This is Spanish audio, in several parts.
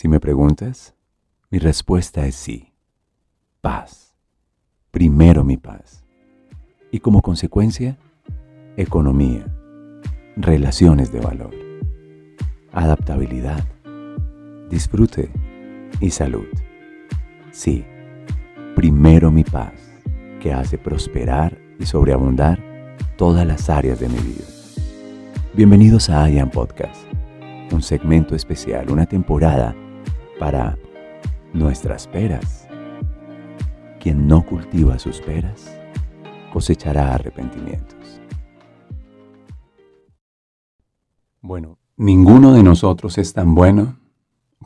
Si me preguntas, mi respuesta es sí. Paz. Primero mi paz. Y como consecuencia, economía, relaciones de valor, adaptabilidad, disfrute y salud. Sí, primero mi paz, que hace prosperar y sobreabundar todas las áreas de mi vida. Bienvenidos a IAM Podcast, un segmento especial, una temporada para nuestras peras. Quien no cultiva sus peras cosechará arrepentimientos. Bueno, ninguno de nosotros es tan bueno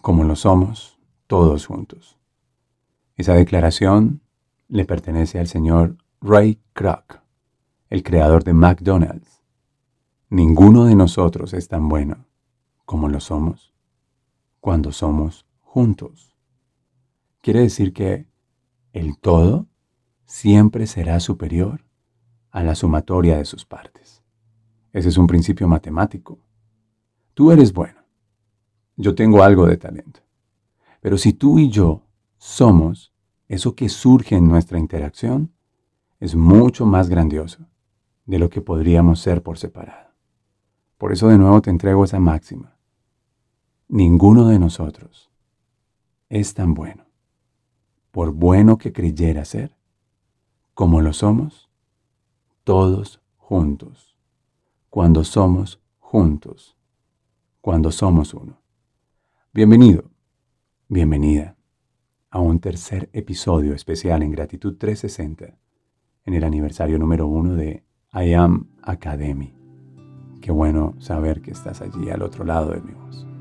como lo somos todos juntos. Esa declaración le pertenece al señor Ray Kroc, el creador de McDonald's. Ninguno de nosotros es tan bueno como lo somos cuando somos juntos. Quiere decir que el todo siempre será superior a la sumatoria de sus partes. Ese es un principio matemático. Tú eres bueno. Yo tengo algo de talento. Pero si tú y yo somos eso que surge en nuestra interacción, es mucho más grandioso de lo que podríamos ser por separado. Por eso de nuevo te entrego esa máxima. Ninguno de nosotros es tan bueno, por bueno que creyera ser, como lo somos todos juntos, cuando somos juntos, cuando somos uno. Bienvenido, bienvenida a un tercer episodio especial en Gratitud 360, en el aniversario número uno de I Am Academy. Qué bueno saber que estás allí al otro lado de mi voz.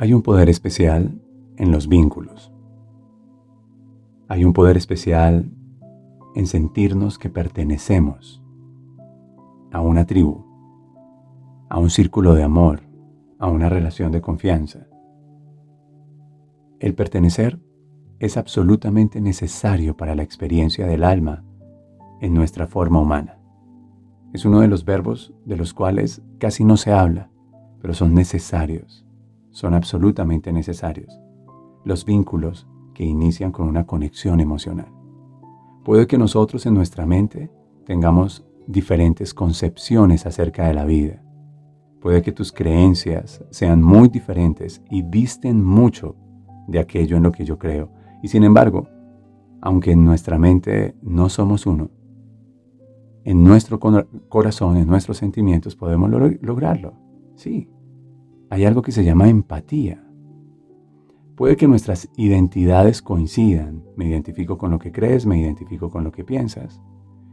Hay un poder especial en los vínculos. Hay un poder especial en sentirnos que pertenecemos a una tribu, a un círculo de amor, a una relación de confianza. El pertenecer es absolutamente necesario para la experiencia del alma en nuestra forma humana. Es uno de los verbos de los cuales casi no se habla, pero son necesarios son absolutamente necesarios. Los vínculos que inician con una conexión emocional. Puede que nosotros en nuestra mente tengamos diferentes concepciones acerca de la vida. Puede que tus creencias sean muy diferentes y visten mucho de aquello en lo que yo creo. Y sin embargo, aunque en nuestra mente no somos uno, en nuestro corazón, en nuestros sentimientos podemos lograrlo. Sí, hay algo que se llama empatía. Puede que nuestras identidades coincidan. Me identifico con lo que crees, me identifico con lo que piensas.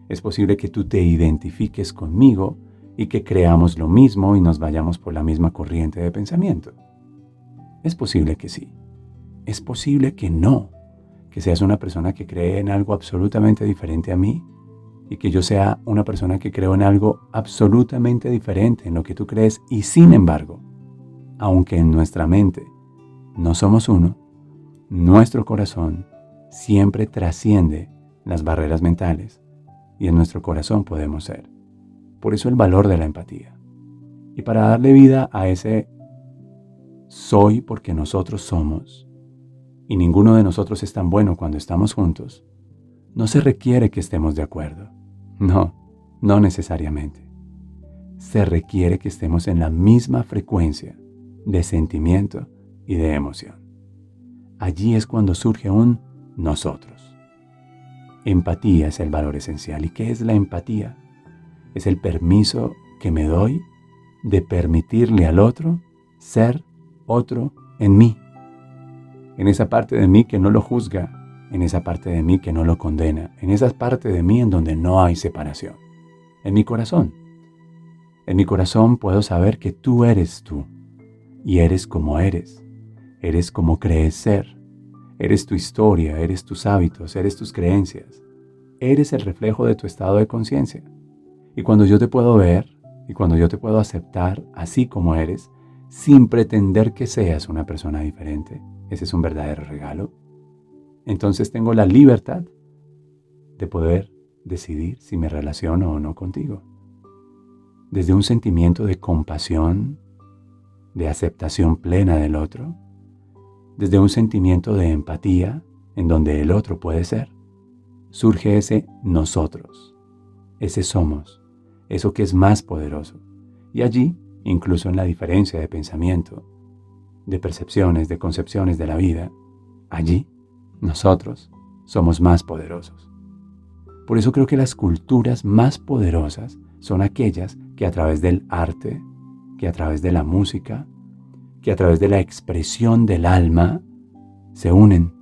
Es posible que tú te identifiques conmigo y que creamos lo mismo y nos vayamos por la misma corriente de pensamiento. Es posible que sí. Es posible que no. Que seas una persona que cree en algo absolutamente diferente a mí y que yo sea una persona que creo en algo absolutamente diferente en lo que tú crees y sin embargo aunque en nuestra mente no somos uno, nuestro corazón siempre trasciende las barreras mentales y en nuestro corazón podemos ser. Por eso el valor de la empatía. Y para darle vida a ese soy porque nosotros somos, y ninguno de nosotros es tan bueno cuando estamos juntos, no se requiere que estemos de acuerdo. No, no necesariamente. Se requiere que estemos en la misma frecuencia de sentimiento y de emoción. Allí es cuando surge un nosotros. Empatía es el valor esencial. ¿Y qué es la empatía? Es el permiso que me doy de permitirle al otro ser otro en mí. En esa parte de mí que no lo juzga, en esa parte de mí que no lo condena, en esa parte de mí en donde no hay separación. En mi corazón. En mi corazón puedo saber que tú eres tú y eres como eres. Eres como crees ser. Eres tu historia, eres tus hábitos, eres tus creencias. Eres el reflejo de tu estado de conciencia. Y cuando yo te puedo ver y cuando yo te puedo aceptar así como eres, sin pretender que seas una persona diferente, ese es un verdadero regalo. entonces tengo la libertad de poder decidir si me relaciono o no contigo. Desde un sentimiento de compasión, de aceptación plena del otro, desde un sentimiento de empatía en donde el otro puede ser, surge ese nosotros, ese somos, eso que es más poderoso. Y allí, incluso en la diferencia de pensamiento, de percepciones, de concepciones de la vida, allí nosotros somos más poderosos. Por eso creo que las culturas más poderosas son aquellas que a través del arte, que a través de la música, que a través de la expresión del alma se unen.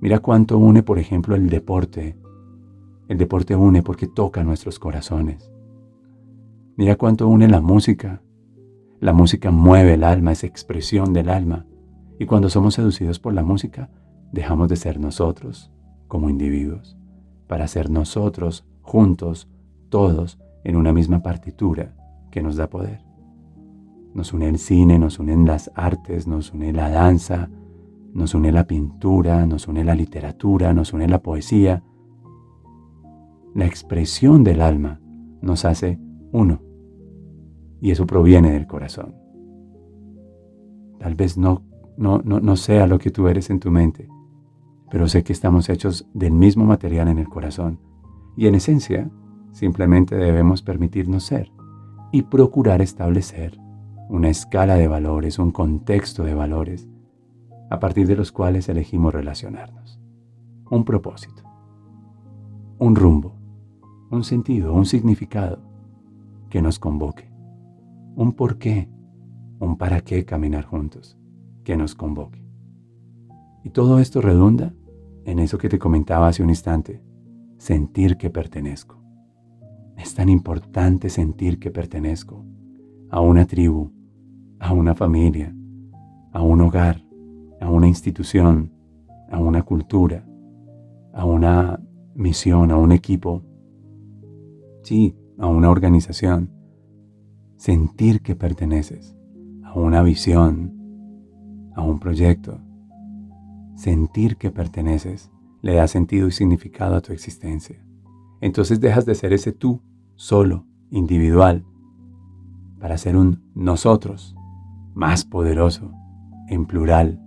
Mira cuánto une, por ejemplo, el deporte. El deporte une porque toca nuestros corazones. Mira cuánto une la música. La música mueve el alma, es expresión del alma. Y cuando somos seducidos por la música, dejamos de ser nosotros como individuos para ser nosotros juntos, todos, en una misma partitura que nos da poder. Nos une el cine, nos unen las artes, nos une la danza, nos une la pintura, nos une la literatura, nos une la poesía. La expresión del alma nos hace uno. Y eso proviene del corazón. Tal vez no, no, no, no sea lo que tú eres en tu mente, pero sé que estamos hechos del mismo material en el corazón. Y en esencia, simplemente debemos permitirnos ser y procurar establecer una escala de valores, un contexto de valores, a partir de los cuales elegimos relacionarnos. Un propósito, un rumbo, un sentido, un significado que nos convoque, un por qué, un para qué caminar juntos que nos convoque. Y todo esto redunda en eso que te comentaba hace un instante, sentir que pertenezco. Es tan importante sentir que pertenezco a una tribu, a una familia, a un hogar, a una institución, a una cultura, a una misión, a un equipo, sí, a una organización. Sentir que perteneces a una visión, a un proyecto, sentir que perteneces le da sentido y significado a tu existencia. Entonces dejas de ser ese tú solo, individual, para ser un nosotros más poderoso, en plural,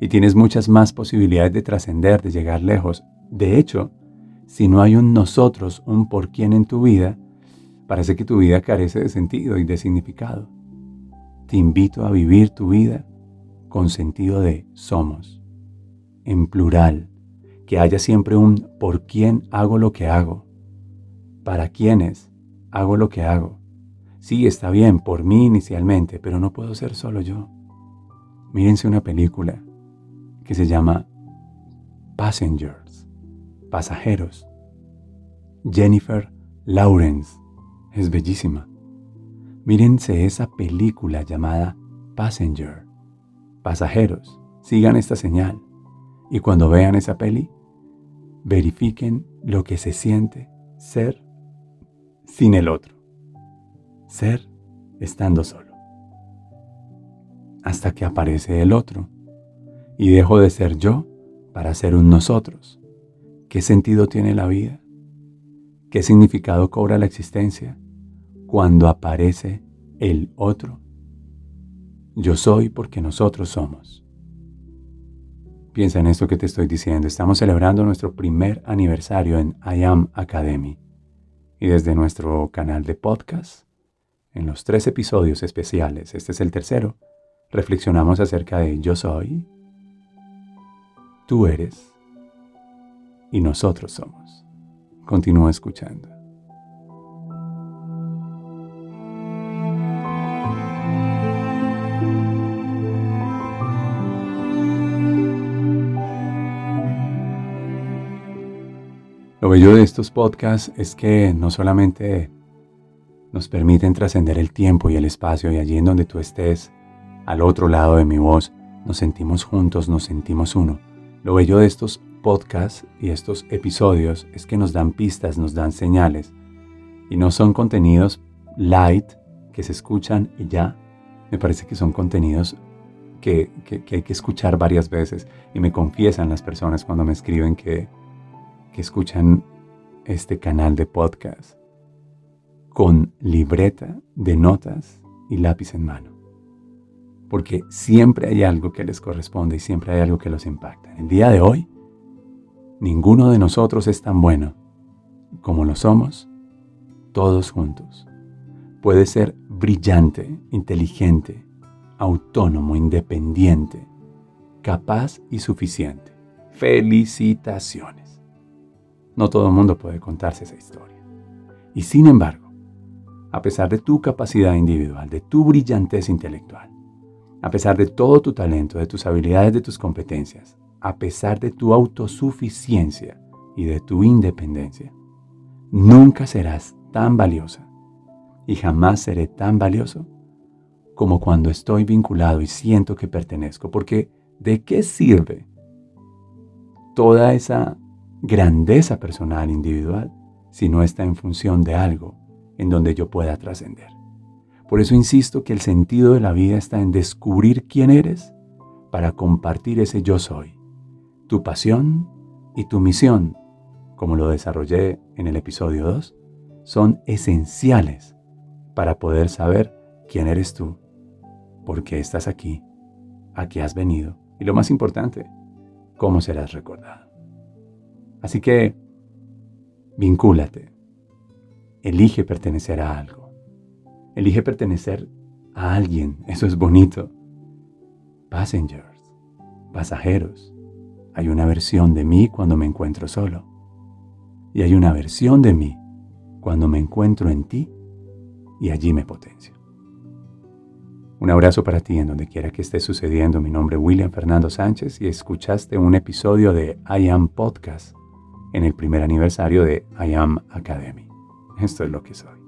y tienes muchas más posibilidades de trascender, de llegar lejos. De hecho, si no hay un nosotros, un por quién en tu vida, parece que tu vida carece de sentido y de significado. Te invito a vivir tu vida con sentido de somos en plural, que haya siempre un por quién hago lo que hago, para quiénes hago lo que hago. Sí, está bien, por mí inicialmente, pero no puedo ser solo yo. Mírense una película que se llama Passengers, pasajeros. Jennifer Lawrence es bellísima. Mírense esa película llamada Passenger, pasajeros. Sigan esta señal. Y cuando vean esa peli, verifiquen lo que se siente ser sin el otro. Ser estando solo. Hasta que aparece el otro y dejo de ser yo para ser un nosotros. ¿Qué sentido tiene la vida? ¿Qué significado cobra la existencia cuando aparece el otro? Yo soy porque nosotros somos. Piensa en esto que te estoy diciendo. Estamos celebrando nuestro primer aniversario en I Am Academy. Y desde nuestro canal de podcast, en los tres episodios especiales, este es el tercero, reflexionamos acerca de yo soy, tú eres y nosotros somos. Continúa escuchando. Lo bello de estos podcasts es que no solamente nos permiten trascender el tiempo y el espacio y allí en donde tú estés, al otro lado de mi voz, nos sentimos juntos, nos sentimos uno. Lo bello de estos podcasts y estos episodios es que nos dan pistas, nos dan señales y no son contenidos light que se escuchan y ya. Me parece que son contenidos que, hay que escuchar varias veces y me confiesan las personas cuando me escriben que, que escuchan este canal de podcast con libreta de notas y lápiz en mano. Porque siempre hay algo que les corresponde y siempre hay algo que los impacta. El día de hoy, ninguno de nosotros es tan bueno como lo somos todos juntos. Puede ser brillante, inteligente, autónomo, independiente, capaz y suficiente. Felicitaciones. No todo el mundo puede contarse esa historia. Y sin embargo, a pesar de tu capacidad individual, de tu brillantez intelectual, a pesar de todo tu talento, de tus habilidades, de tus competencias, a pesar de tu autosuficiencia y de tu independencia, nunca serás tan valiosa y jamás seré tan valioso como cuando estoy vinculado y siento que pertenezco. Porque ¿de qué sirve toda esa grandeza personal individual si no está en función de algo en donde yo pueda trascender? Por eso insisto que el sentido de la vida está en descubrir quién eres para compartir ese yo soy, tu pasión y tu misión, como lo desarrollé en el episodio 2, son esenciales para poder saber quién eres tú, por qué estás aquí, a qué has venido y lo más importante, cómo serás recordado. Así que, vincúlate, elige pertenecer a algo, elige pertenecer a alguien, eso es bonito. Passengers, pasajeros, hay una versión de mí cuando me encuentro solo y hay una versión de mí cuando me encuentro en ti y allí me potencio. Un abrazo para ti en donde quiera que esté sucediendo. Mi nombre es William Fernando Sánchez y escuchaste un episodio de I Am Podcast en el primer aniversario de I Am Academy. Esto es lo que soy.